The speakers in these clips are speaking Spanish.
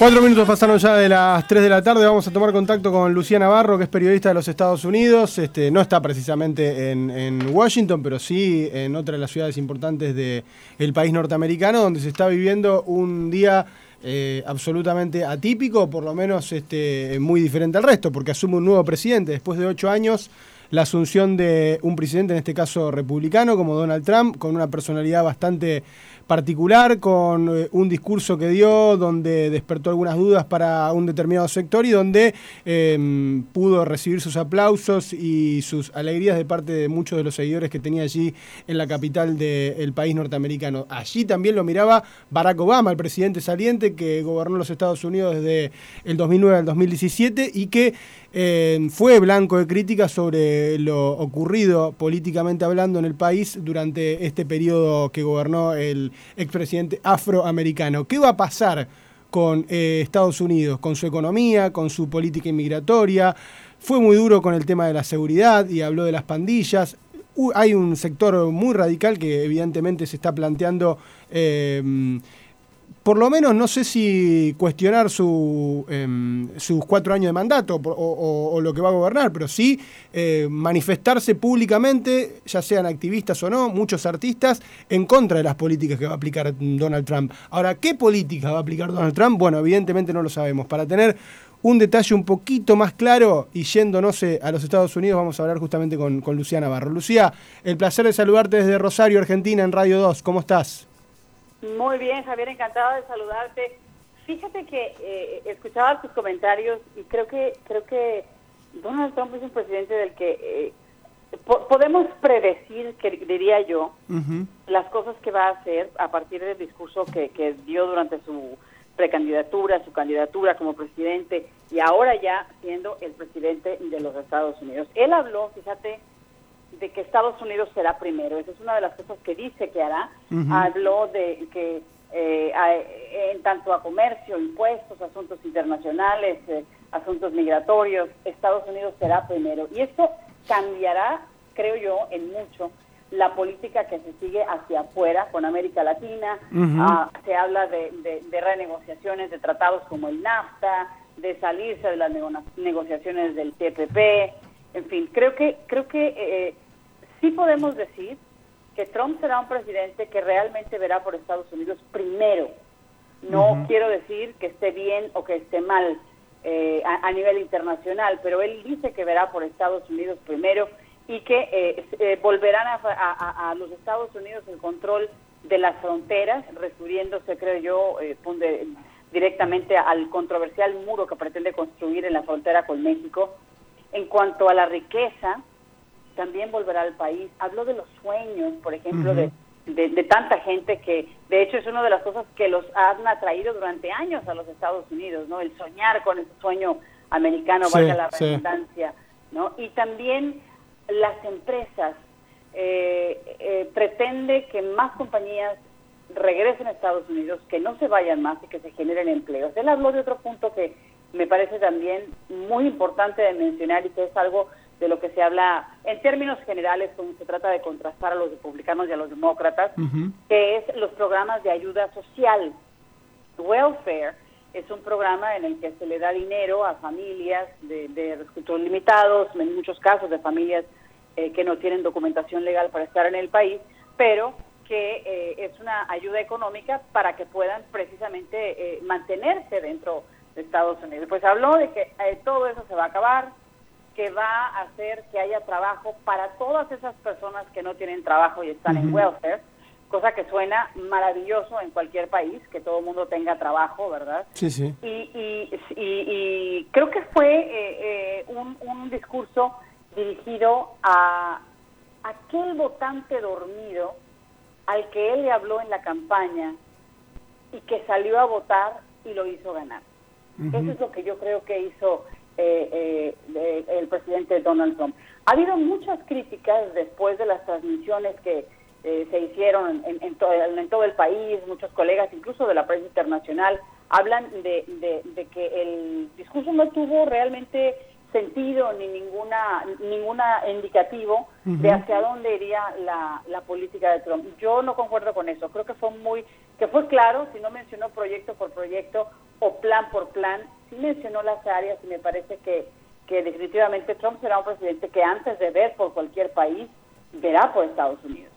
Cuatro minutos pasaron ya de las 3 de la tarde. Vamos a tomar contacto con Lucía Navarro, que es periodista de los Estados Unidos. Este, no está precisamente en, Washington, pero sí en otra de las ciudades importantes del país norteamericano, donde se está viviendo un día eh, absolutamente atípico, por lo menos este, muy diferente al resto, porque asume un nuevo presidente después de ocho años la asunción de un presidente, en este caso republicano, como Donald Trump, con una personalidad bastante particular, con eh, un discurso que dio donde despertó algunas dudas para un determinado sector y donde em, pudo recibir sus aplausos y sus alegrías de parte de muchos de los seguidores que tenía allí en la capital del país norteamericano. Allí también lo miraba Barack Obama, el presidente saliente que gobernó los Estados Unidos desde el 2009 al 2017 y que em, fue blanco de críticas sobre lo ocurrido políticamente hablando en el país durante este periodo que gobernó el expresidente afroamericano. ¿Qué va a pasar con eh, Estados Unidos, con su economía, con su política inmigratoria? Fue muy duro con el tema de la seguridad y habló de las pandillas. hay un sector muy radical que evidentemente se está planteando eh, por lo menos no sé si cuestionar su, em, sus cuatro años de mandato o, lo que va a gobernar, pero sí eh, manifestarse públicamente, ya sean activistas o no, muchos artistas, en contra de las políticas que va a aplicar Donald Trump. Ahora, ¿qué política va a aplicar Donald Trump? Bueno, evidentemente no lo sabemos. Para tener un detalle un poquito más claro y yéndonos a los Estados Unidos, vamos a hablar justamente con, con Lucía Navarro. Lucía, el placer de saludarte desde Rosario, Argentina, en Radio 2. ¿Cómo estás? Muy bien, Javier, encantado de saludarte. Fíjate que eh, escuchaba tus comentarios y creo que creo que Donald Trump es un presidente del que eh, podemos predecir, que diría yo, las cosas que va a hacer a partir del discurso que, que dio durante su precandidatura, su candidatura como presidente y ahora ya siendo el presidente de los Estados Unidos. Él habló, fíjate, de que Estados Unidos será primero. Esa es una de las cosas que dice que hará. Habló de que eh, en tanto a comercio, impuestos, asuntos internacionales, eh, asuntos migratorios, Estados Unidos será primero. Y esto cambiará, creo yo, en mucho la política que se sigue hacia afuera con América Latina. Ah, se habla de, de, renegociaciones de tratados como el NAFTA, de salirse de las negociaciones del TPP. En fin, creo que creo que eh, sí podemos decir que Trump será un presidente que realmente verá por Estados Unidos primero. No quiero decir que esté bien o que esté mal eh, a, nivel internacional, pero él dice que verá por Estados Unidos primero y que eh, eh, volverán a, los Estados Unidos el control de las fronteras, refiriéndose, creo yo, directamente al controversial muro que pretende construir en la frontera con México. En cuanto a la riqueza, también volverá al país. Habló de los sueños, por ejemplo, de, de, tanta gente que, de hecho, es una de las cosas que los han atraído durante años a los Estados Unidos, ¿no? El soñar con ese sueño americano, valga la redundancia, ¿no? Y también las empresas. Eh, eh, pretende que más compañías regresen a Estados Unidos, que no se vayan más y que se generen empleos. Él habló de otro punto que me parece también muy importante de mencionar y que es algo de lo que se habla en términos generales cuando se trata de contrastar a los republicanos y a los demócratas, que es los programas de ayuda social. Welfare es un programa en el que se le da dinero a familias de, de recursos limitados, en muchos casos de familias eh, que no tienen documentación legal para estar en el país, pero que eh, es una ayuda económica para que puedan precisamente eh, mantenerse dentro de Estados Unidos. Pues habló de que todo eso se va a acabar, que va a hacer que haya trabajo para todas esas personas que no tienen trabajo y están en welfare, cosa que suena maravilloso en cualquier país, que todo el mundo tenga trabajo, ¿verdad? Sí, sí. Y, y, creo que fue eh, eh, un, un discurso dirigido a aquel votante dormido al que él le habló en la campaña y que salió a votar y lo hizo ganar. Eso es lo que yo creo que hizo eh, eh, el presidente Donald Trump. Ha habido muchas críticas después de las transmisiones que eh, se hicieron en, en, todo el país, muchos colegas, incluso de la prensa internacional, hablan de, de, que el discurso no tuvo realmente sentido ni ninguna ninguna indicativo de hacia dónde iría la, la política de Trump. Yo no concuerdo con eso. Creo que fue muy que fue claro, si no mencionó proyecto por proyecto o plan por plan, sí mencionó las áreas y me parece que, que definitivamente Trump será un presidente que antes de ver por cualquier país, verá por Estados Unidos.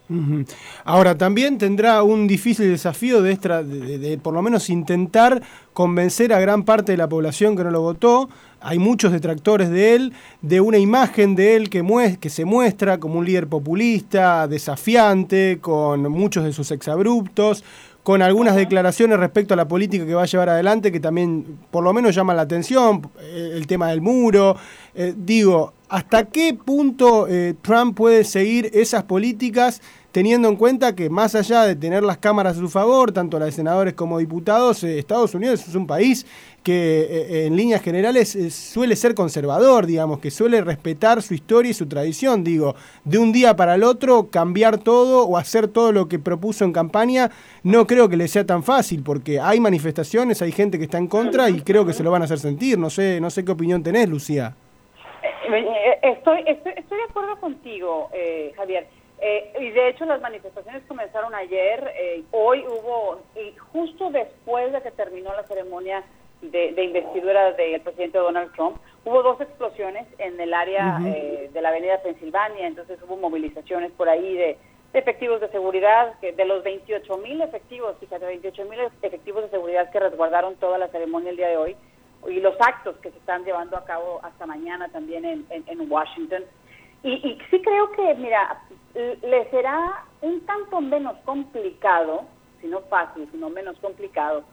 Ahora, también tendrá un difícil desafío de, de, por lo menos intentar convencer a gran parte de la población que no lo votó. Hay muchos detractores de él, de una imagen de él que, que se muestra como un líder populista, desafiante, con muchos de sus exabruptos, con algunas declaraciones respecto a la política que va a llevar adelante que también por lo menos llaman la atención, eh, el tema del muro. Eh, digo, ¿hasta qué punto eh, Trump puede seguir esas políticas teniendo en cuenta que más allá de tener las cámaras a su favor, tanto la de senadores como diputados, Estados Unidos es un país que en líneas generales suele ser conservador, digamos, que suele respetar su historia y su tradición, digo, de un día para el otro cambiar todo o hacer todo lo que propuso en campaña, no creo que le sea tan fácil, porque hay manifestaciones, hay gente que está en contra y creo que se lo van a hacer sentir, no sé, no sé qué opinión tenés, Lucía. Eh, eh, estoy, estoy, estoy de acuerdo contigo, eh, y de hecho las manifestaciones comenzaron ayer, hoy hubo, y justo después de que terminó la ceremonia de, investidura del presidente Donald Trump, hubo dos explosiones en el área de la avenida Pensilvania, entonces hubo movilizaciones por ahí de, efectivos de seguridad, que de los 28 mil efectivos, fíjate, 28 mil efectivos de seguridad que resguardaron toda la ceremonia el día de hoy, y los actos que se están llevando a cabo hasta mañana también en, en, Washington. Y, y, sí creo que, mira, le será un tanto menos complicado, si no fácil, sino menos complicado,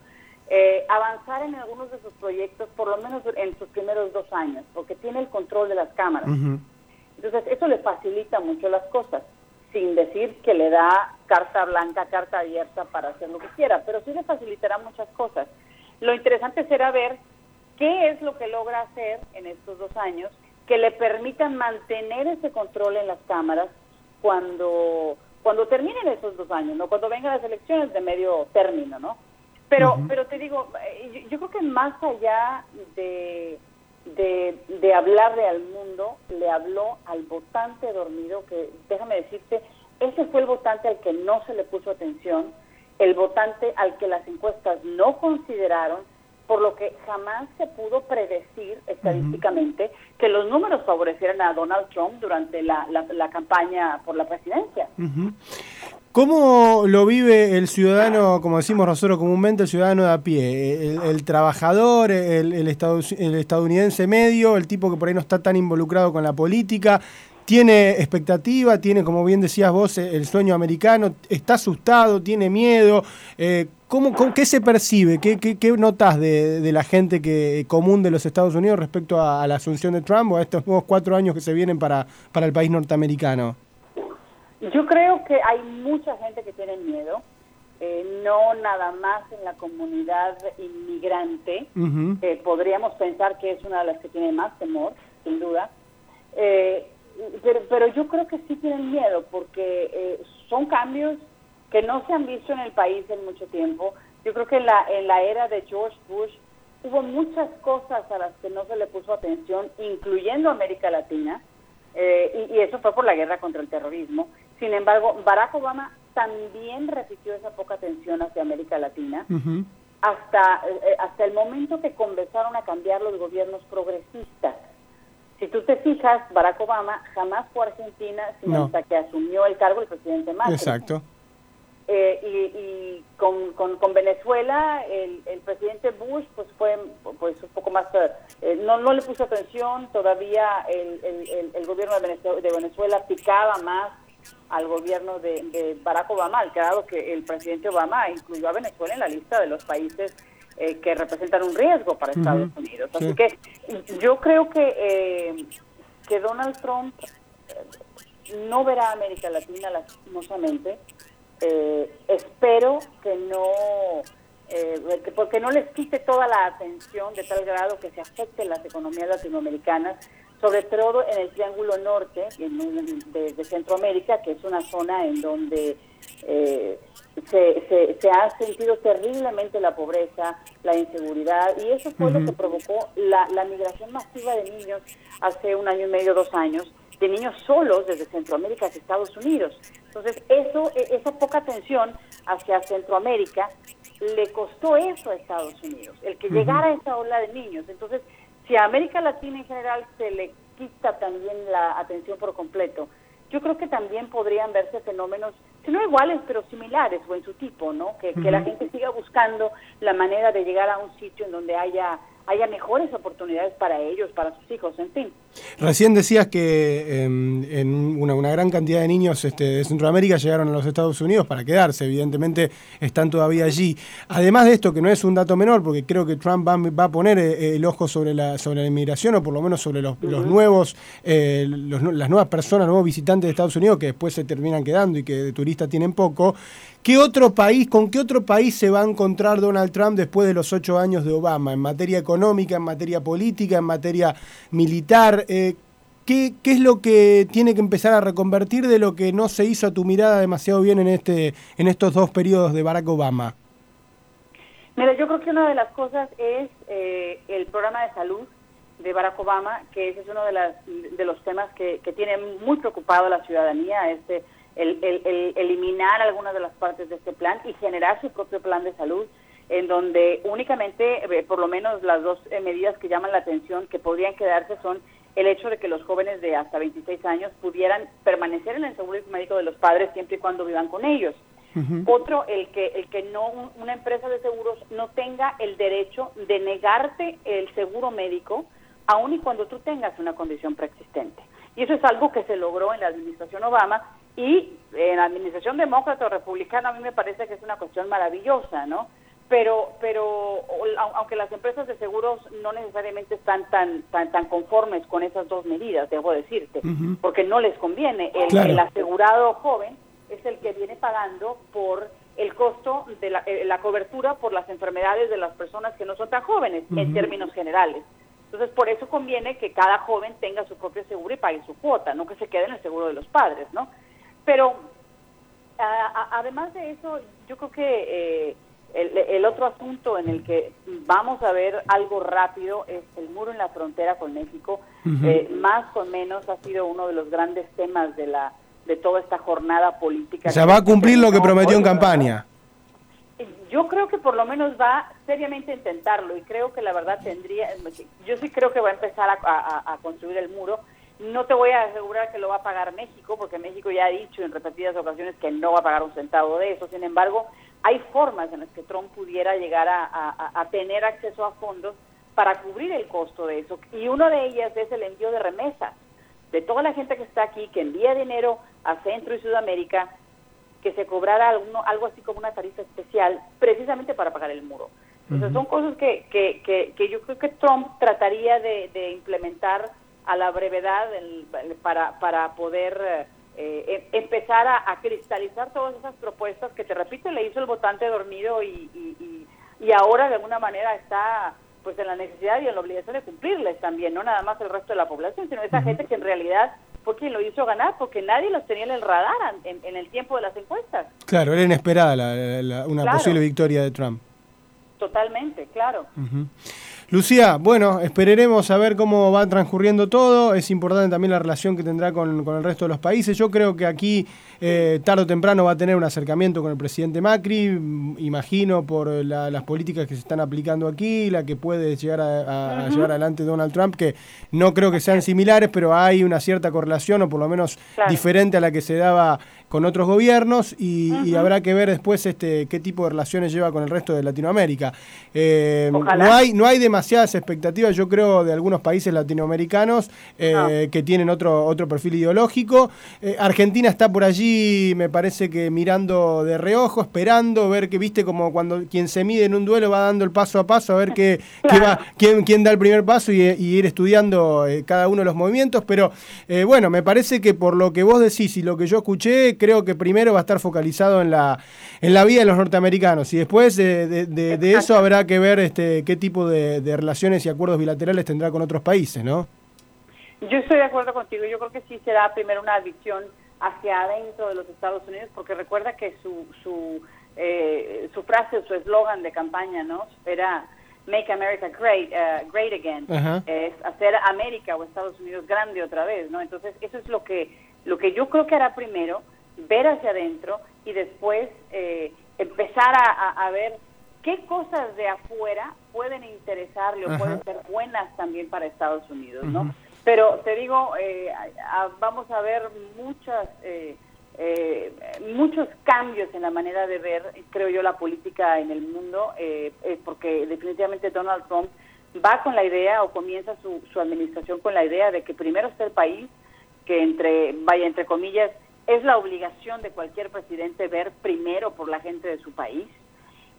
eh, avanzar en algunos de sus proyectos, por lo menos en sus primeros dos años, porque tiene el control de las cámaras. Entonces, eso le facilita mucho las cosas, sin decir que le da carta blanca, carta abierta para hacer lo que quiera, pero sí le facilitará muchas cosas. Lo interesante será ver qué es lo que logra hacer en estos dos años que le permitan mantener ese control en las cámaras cuando cuando terminen esos dos años, no cuando vengan las elecciones de medio término, ¿no? Pero pero te digo, eh, yo, creo que más allá de, de, de hablarle al mundo, le habló al votante dormido, que déjame decirte, ese fue el votante al que no se le puso atención, el votante al que las encuestas no consideraron, por lo que jamás se pudo predecir estadísticamente que los números favorecieran a Donald Trump durante la, la, campaña por la presidencia. ¿Cómo lo vive el ciudadano, como decimos nosotros comúnmente, el ciudadano de a pie? El, trabajador, el, el, el estadounidense medio, el tipo que por ahí no está tan involucrado con la política, tiene expectativa, tiene, como bien decías vos, el sueño americano, está asustado, tiene miedo. Eh, ¿cómo, ¿Qué se percibe? ¿Qué, qué, qué notas de, de, la gente que, común de los Estados Unidos respecto a, la asunción de Trump o a estos nuevos cuatro años que se vienen para, para el país norteamericano? Yo creo que hay mucha gente que tiene miedo. Eh, no nada más en la comunidad inmigrante, podríamos pensar que es una de las que tiene más temor, sin duda. Eh, pero, pero yo creo que sí tienen miedo porque eh, son cambios que no se han visto en el país en mucho tiempo. Yo creo que en la, en la era de George Bush hubo muchas cosas a las que no se le puso atención, incluyendo América Latina, eh, y, eso fue por la guerra contra el terrorismo. Sin embargo, Barack Obama también repitió esa poca atención hacia América Latina. hasta, eh, hasta el momento que comenzaron a cambiar los gobiernos progresistas. Si tú te fijas, Barack Obama jamás fue a Argentina, sino hasta que asumió el cargo el presidente Macri. Exacto. Eh, y, con, con, Venezuela, el, el, presidente Bush pues fue pues un poco más, eh, no, no le puso atención, todavía el, el, el gobierno de Venezuela, de Venezuela, picaba más al gobierno de, de Barack Obama, al grado que el presidente Obama incluyó a Venezuela en la lista de los países eh, que representan un riesgo para Estados Unidos. Así que yo creo que, eh, que Donald Trump eh, no verá a América Latina lastimosamente. espero que no, porque no les quite toda la atención de tal grado que se afecte las economías latinoamericanas, sobre todo en el Triángulo Norte de, de Centroamérica, que es una zona en donde eh, se, se, ha sentido terriblemente la pobreza, la inseguridad, y eso fue lo que provocó la, la migración masiva de niños hace un año y medio, dos años, de niños solos desde Centroamérica hacia Estados Unidos. Entonces, eso, e, esa poca atención hacia Centroamérica le costó eso a Estados Unidos, el que llegara esa ola de niños. Entonces, si a América Latina en general se le quita también la atención por completo, yo creo que también podrían verse fenómenos, si no iguales, pero similares o en su tipo, ¿no? Que, que la gente siga buscando la manera de llegar a un sitio en donde haya haya mejores oportunidades para ellos, para sus hijos, en fin. Recién decías que em, en una, una, gran cantidad de niños este, de Centroamérica llegaron a los Estados Unidos para quedarse, evidentemente están todavía allí. Además de esto, que no es un dato menor, porque creo que Trump va, va a poner eh, el ojo sobre la, sobre la inmigración, o por lo menos sobre los, los nuevos, eh, los, las nuevas personas, nuevos visitantes de Estados Unidos que después se terminan quedando y que de turistas tienen poco. ¿Qué otro país, con qué otro país se va a encontrar Donald Trump después de los ocho años de Obama, en materia económica, en materia política, en materia militar? Eh, ¿qué, ¿Qué es lo que tiene que empezar a reconvertir de lo que no se hizo a tu mirada demasiado bien en, este, en estos dos periodos de Barack Obama? Mira, yo creo que una de las cosas es eh, el programa de salud de Barack Obama, que ese es uno de, las, de los temas que, que tiene muy preocupado a la ciudadanía, este el, el, eliminar algunas de las partes de este plan y generar su propio plan de salud, en donde únicamente, eh, por lo menos las dos eh, medidas que llaman la atención que podrían quedarse son el hecho de que los jóvenes de hasta 26 años pudieran permanecer en el seguro médico de los padres siempre y cuando vivan con ellos. Otro, el que, el que no una empresa de seguros no tenga el derecho de negarte el seguro médico aun y cuando tú tengas una condición preexistente. Y eso es algo que se logró en la administración Obama y en la administración demócrata o republicana a mí me parece que es una cuestión maravillosa, ¿no? Pero, pero aunque las empresas de seguros no necesariamente están tan, tan, tan conformes con esas dos medidas, debo decirte, porque no les conviene. El, asegurado joven es el que viene pagando por el costo de la, eh, la, cobertura por las enfermedades de las personas que no son tan jóvenes, en términos generales. Entonces, por eso conviene que cada joven tenga su propio seguro y pague su cuota, no que se quede en el seguro de los padres, ¿no? Pero además de eso, yo creo que eh, el, otro asunto en el que vamos a ver algo rápido es el muro en la frontera con México. Eh, más o menos ha sido uno de los grandes temas de la de toda esta jornada política. O sea, va a cumplir lo que prometió en campaña. Yo creo que por lo menos va seriamente a intentarlo y creo que la verdad tendría, yo sí creo que va a empezar a construir el muro no te voy a asegurar que lo va a pagar México, porque México ya ha dicho en repetidas ocasiones que no va a pagar un centavo de eso. Sin embargo, hay formas en las que Trump pudiera llegar a, tener acceso a fondos para cubrir el costo de eso. Y una de ellas es el envío de remesas de toda la gente que está aquí, que envía dinero a Centro y Sudamérica, que se cobrara alguno, algo así como una tarifa especial, precisamente para pagar el muro. Entonces, son cosas que, que, que, yo creo que Trump trataría de, de implementar a la brevedad para, para poder eh, em, empezar a, cristalizar todas esas propuestas que, te repito, le hizo el votante dormido y, y, y, ahora de alguna manera está pues en la necesidad y en la obligación de cumplirles también, no nada más el resto de la población, sino esa gente que en realidad fue quien lo hizo ganar, porque nadie los tenía en el radar en, el tiempo de las encuestas. Claro, era inesperada una posible victoria de Trump. Totalmente, claro. Lucía, bueno, esperaremos a ver cómo va transcurriendo todo. Es importante también la relación que tendrá con, con el resto de los países. Yo creo que aquí eh, tarde o temprano va a tener un acercamiento con el presidente Macri, mm, imagino por las políticas que se están aplicando aquí, la que puede llegar a, llevar adelante Donald Trump, que no creo que sean similares, pero hay una cierta correlación, o por lo menos diferente a la que se daba con otros gobiernos, y, habrá que ver después este qué tipo de relaciones lleva con el resto de Latinoamérica. Eh, no hay no hay demasiadas expectativas, yo creo, de algunos países latinoamericanos eh, que tienen otro, otro perfil ideológico. Eh, Argentina está por allí, me parece que mirando de reojo, esperando, ver que, viste, como cuando quien se mide en un duelo va dando el paso a paso, a ver qué, va, quién, quién da el primer paso y, ir estudiando eh, cada uno de los movimientos. Pero bueno, me parece que por lo que vos decís y lo que yo escuché, creo que primero va a estar focalizado en la, en la vida de los norteamericanos y después de, eso habrá que ver este, qué tipo de de relaciones y acuerdos bilaterales tendrá con otros países, ¿no? Yo estoy de acuerdo contigo. Yo creo que sí será primero una visión hacia adentro de los Estados Unidos, porque recuerda que su su, eh, su frase, su eslogan de campaña, ¿no? Era Make America Great, uh, great Again, es hacer América o Estados Unidos grande otra vez, ¿no? Entonces, eso es lo que, lo que yo creo que hará primero, ver hacia adentro y después eh, empezar a, ver qué cosas de afuera pueden interesarle o pueden ser buenas también para Estados Unidos, ¿no? Pero te digo, eh, vamos a ver muchas... Eh, eh, muchos cambios en la manera de ver, creo yo, la política en el mundo, eh, eh, porque definitivamente Donald Trump va con la idea o comienza su, su administración con la idea de que primero está el país, que entre, vaya, entre comillas, es la obligación de cualquier presidente ver primero por la gente de su país,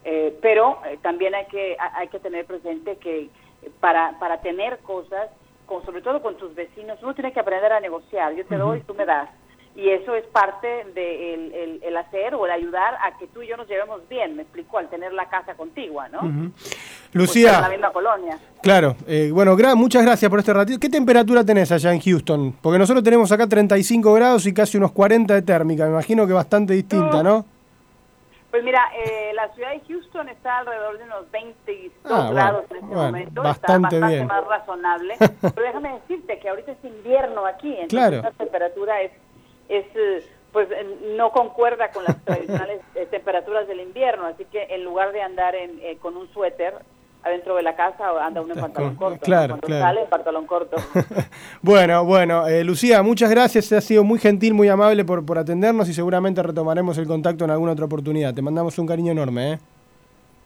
eh, pero también hay que, hay que tener presente que para, para tener cosas, con, sobre todo con tus vecinos, uno tiene que aprender a negociar, yo te doy, tú me das y eso es parte del el, hacer o el ayudar a que tú y yo nos llevemos bien, me explico, al tener la casa contigua, ¿no? Lucía. en la misma colonia. Claro, eh, bueno, muchas gracias por este ratito. ¿Qué temperatura tenés allá en Houston? Porque nosotros tenemos acá 35 grados y casi unos 40 de térmica, me imagino que bastante distinta, ¿no? Pues mira, eh, la ciudad de Houston está alrededor de unos 22 ah, grados en este momento, bastante está bastante más razonable. Pero déjame decirte que ahorita es invierno aquí, entonces claro. la temperatura es es eh, pues eh, no concuerda con las tradicionales eh, temperaturas del invierno, así que en lugar de andar en, con un suéter adentro de la casa anda uno en pantalón corto. Claro, Cuando sale en pantalón corto. bueno, bueno, Lucía, muchas gracias, ha sido muy gentil, muy amable por, por atendernos y seguramente retomaremos el contacto en alguna otra oportunidad. Te mandamos un cariño enorme. ¿eh?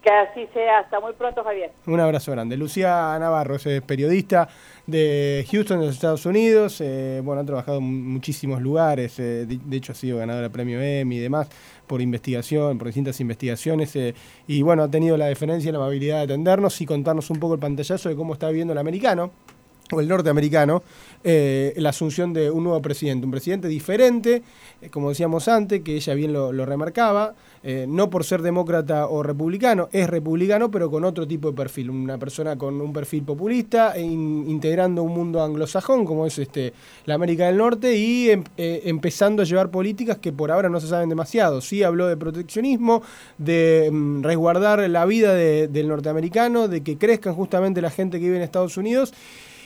Que así sea. Hasta muy pronto, Javier. Un abrazo grande. Lucía Navarro es periodista de Houston, de los Estados Unidos. Eh, bueno, ha trabajado en muchísimos lugares. Eh, de, hecho, ha sido ganadora del premio Emmy y demás por investigación, por distintas investigaciones. Eh, y bueno, ha tenido la deferencia y la amabilidad de atendernos y contarnos un poco el pantallazo de cómo está viviendo el americano el norteamericano, eh, la asunción de un nuevo presidente, un presidente diferente, eh, como decíamos antes, que ella bien lo, remarcaba, eh, no por ser demócrata o republicano, es republicano, pero con otro tipo de perfil, una persona con un perfil populista, integrando un mundo anglosajón, como es este, la América del Norte, y em, empezando a llevar políticas que por ahora no se saben demasiado. Sí habló de proteccionismo, de mm, resguardar la vida del norteamericano, de que crezcan justamente la gente que vive en Estados Unidos.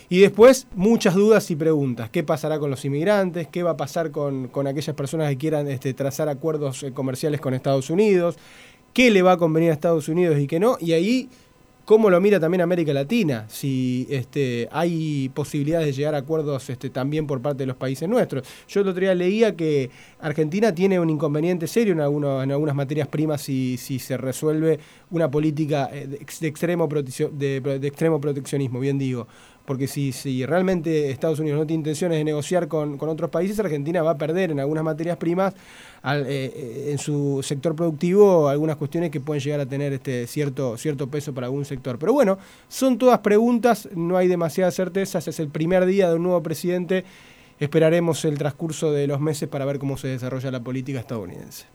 Y después muchas dudas y preguntas. ¿Qué pasará con los inmigrantes? ¿Qué va a pasar con, aquellas personas que quieran este, trazar acuerdos eh, comerciales con Estados Unidos? ¿Qué le va a convenir a Estados Unidos y qué no? Y ahí, ¿cómo lo mira también América Latina? Si este, hay posibilidades de llegar a acuerdos este, también por parte de los países nuestros. Yo el otro día leía que Argentina tiene un inconveniente serio en, algunos, en algunas materias primas si, si se resuelve una política eh, de, extremo, de extremo proteccionismo, bien digo porque si, si realmente Estados Unidos no tiene intenciones de negociar con, otros países, Argentina va a perder en algunas materias primas, eh, eh, en su sector productivo, algunas cuestiones que pueden llegar a tener este cierto, cierto peso para algún sector. Pero bueno, son todas preguntas, no hay demasiadas certezas, es el primer día de un nuevo presidente, esperaremos el transcurso de los meses para ver cómo se desarrolla la política estadounidense.